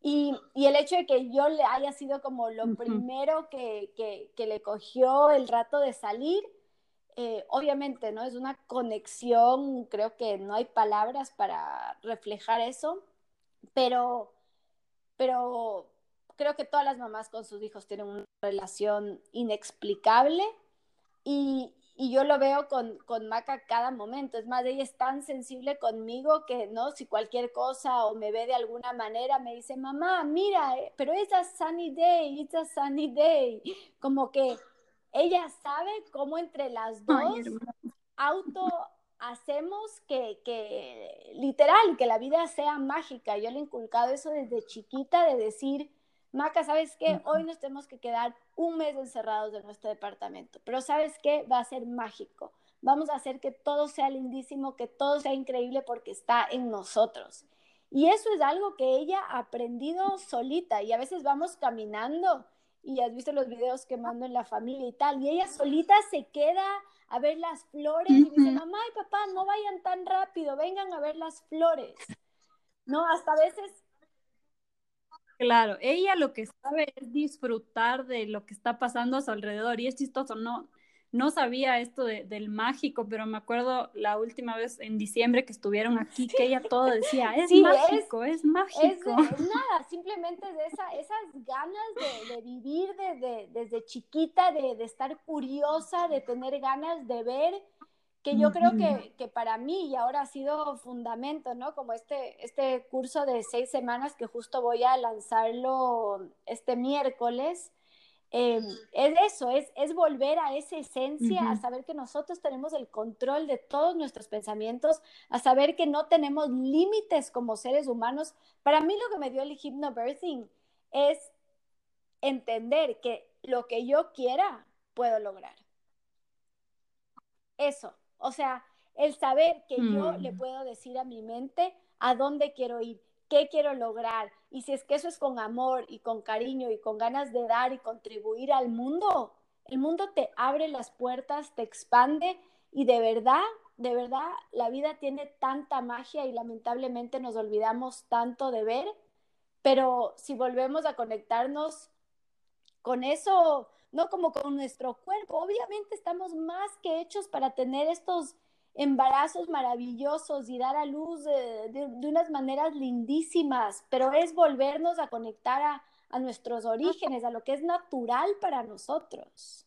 Y, el hecho de que yo le haya sido como lo primero que, que, que le cogió el rato de salir, eh, obviamente, ¿no? Es una conexión, creo que no hay palabras para reflejar eso, pero, pero creo que todas las mamás con sus hijos tienen una relación inexplicable y, y yo lo veo con, con, Maca cada momento. Es más, ella es tan sensible conmigo que, ¿no? Si cualquier cosa o me ve de alguna manera, me dice, mamá, mira, eh, pero es a sunny day, it's a sunny day. Como que ella sabe cómo entre las dos auto hacemos que, que, literal, que la vida sea mágica. Yo le he inculcado eso desde chiquita de decir, Maca, ¿sabes qué? Hoy nos tenemos que quedar un mes encerrados en nuestro departamento, pero ¿sabes qué? Va a ser mágico. Vamos a hacer que todo sea lindísimo, que todo sea increíble porque está en nosotros. Y eso es algo que ella ha aprendido solita y a veces vamos caminando y has visto los videos que mando en la familia y tal, y ella solita se queda a ver las flores y dice, mamá y papá, no vayan tan rápido, vengan a ver las flores. No, hasta a veces... Claro, ella lo que sabe es disfrutar de lo que está pasando a su alrededor y es chistoso, no, no sabía esto del mágico, pero me acuerdo la última vez en diciembre que estuvieron aquí, que ella todo decía, es mágico, es, mágico. Es, nada, simplemente de esa, esas ganas de, vivir desde chiquita, de, estar curiosa, de tener ganas de ver, que yo creo que, que, para mí y ahora ha sido fundamento, ¿no? Como este, este curso de seis semanas que justo voy a lanzarlo este miércoles Em, es eso, es, es, volver a esa esencia, a saber que nosotros tenemos el control de todos nuestros pensamientos, a saber que no tenemos límites como seres humanos. Para mí lo que me dio el hypnobirthing es entender que lo que yo quiera puedo lograr. Eso, o sea, el saber que yo le mm. puedo decir a mi mente a dónde quiero ir, qué quiero lograr. Y si es que eso es con amor y con cariño y con ganas de dar y contribuir al mundo, el mundo te abre las puertas, te expande y de verdad, de verdad, la vida tiene tanta magia y lamentablemente nos olvidamos tanto de ver, pero si volvemos a conectarnos con eso, no como con nuestro cuerpo, obviamente estamos más que hechos para tener estos embarazos maravillosos y dar a luz de, unas maneras lindísimas, pero es volvernos a conectar a, a nuestros orígenes, a lo que es natural para nosotros.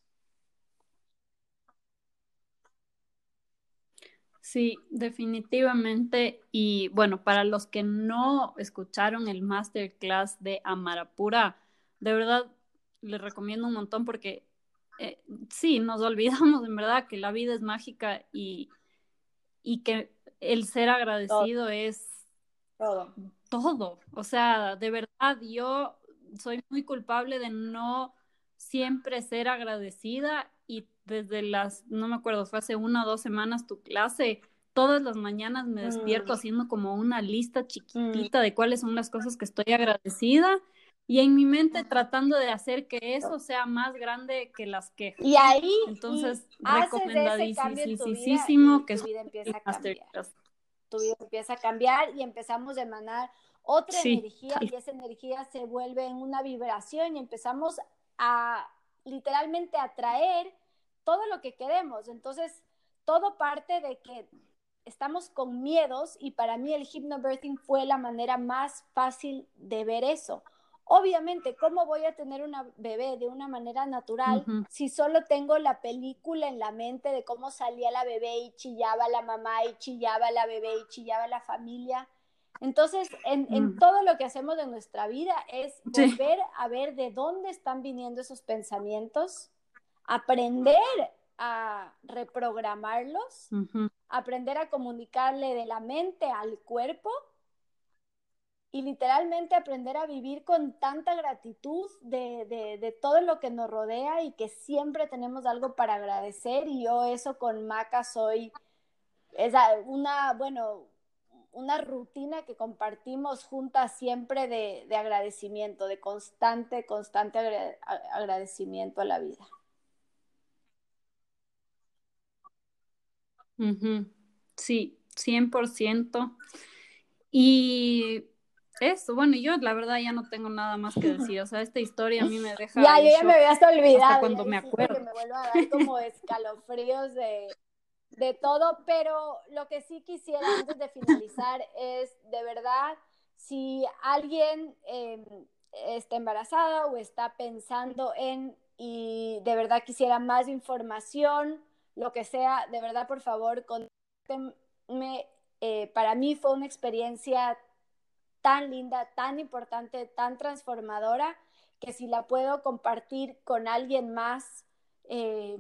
Sí, definitivamente. Y bueno, para los que no escucharon el masterclass de Amarapura, de verdad les recomiendo un montón porque eh, sí, nos olvidamos en verdad que la vida es mágica y, y que el ser agradecido es todo. todo. O sea, de verdad, yo soy muy culpable de no siempre ser agradecida y desde las, no me acuerdo, fue hace una o dos semanas tu clase, todas las mañanas me despierto mm. haciendo como una lista mm. chiquitita de cuáles son las cosas que estoy agradecida y en mi mente tratando de hacer que eso sea más grande que las quejas. Y ahí entonces recomendadísimo que tu vida empieza a cambiar. tu vida empieza a cambiar y empezamos a emanar otra energía y esa energía se vuelve en una vibración y empezamos a literalmente atraer todo lo que queremos. Entonces, todo parte de que estamos con miedos y para mí el hypnobirthing fue la manera más fácil de ver eso. Obviamente, ¿cómo voy a tener una bebé de una manera natural si solo tengo la película en la mente de cómo salía la bebé y chillaba la mamá y chillaba la bebé y chillaba la familia? Entonces, en, mm. todo lo que hacemos de nuestra vida es volver a ver de dónde están viniendo esos pensamientos, aprender a reprogramarlos, aprender a comunicarle de la mente al cuerpo y literalmente aprender a vivir con tanta gratitud de, todo lo que nos rodea y que siempre tenemos algo para agradecer y yo eso con Maca soy una, bueno, una rutina que compartimos juntas siempre de, agradecimiento, de constante, constante agradecimiento a la vida. Sí, 100%. Y eso, bueno, yo la verdad ya no tengo nada más que decir. O sea, esta historia a mí me deja. Ya, yo ya me había hasta olvidado. cuando me acuerdo. Que me vuelvo a dar como escalofríos de, de todo. Pero lo que sí quisiera antes de finalizar es, de verdad, si alguien em, está embarazada o está pensando en y de verdad quisiera más información lo que sea, de verdad, por favor, contáctenme. Eh, para mí fue una experiencia tan linda, tan importante, tan transformadora, que si la puedo compartir con alguien más eh,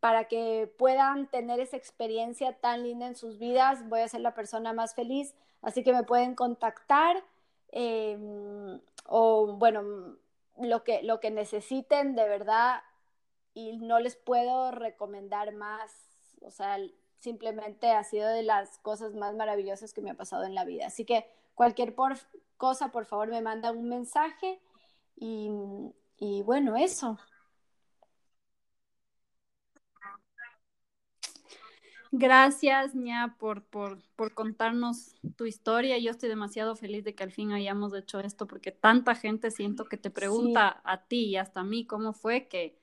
para que puedan tener esa experiencia tan linda en sus vidas, voy a ser la persona más feliz. Así que me pueden contactar eh, o bueno, lo que, lo que necesiten, de verdad, y no les puedo recomendar más, o sea, simplemente ha sido de las cosas más maravillosas que me ha pasado en la vida. Así que cualquier cosa, por favor, me manda un mensaje y, y bueno, eso. Gracias, Ña, por, por, por, contarnos tu historia. Yo estoy demasiado feliz de que al fin hayamos hecho esto, porque tanta gente siento que te pregunta a ti y hasta a mí cómo fue que,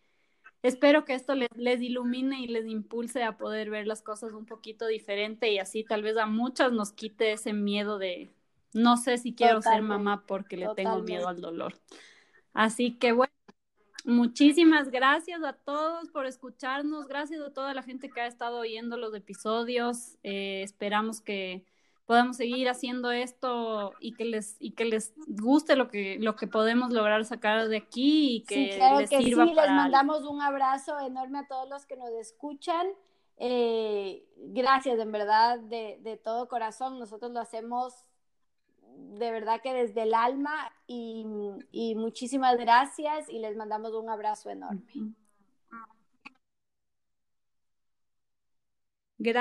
espero que esto les, les, ilumine y les impulse a poder ver las cosas un poquito diferente y así tal vez a muchas nos quite ese miedo de no sé si quiero ser mamá porque le tengo miedo al dolor. Así que bueno, muchísimas gracias a todos por escucharnos, gracias a toda la gente que ha estado oyendo los episodios. Eh, esperamos que podamos seguir haciendo esto y que les y que les guste lo que lo que podemos lograr sacar de aquí y que les sirva sí, les mandamos un abrazo enorme a todos los que nos escuchan. Eh, gracias, en verdad, de, de, todo corazón. Nosotros lo hacemos de verdad que desde el alma y, y muchísimas gracias y les mandamos un abrazo enorme.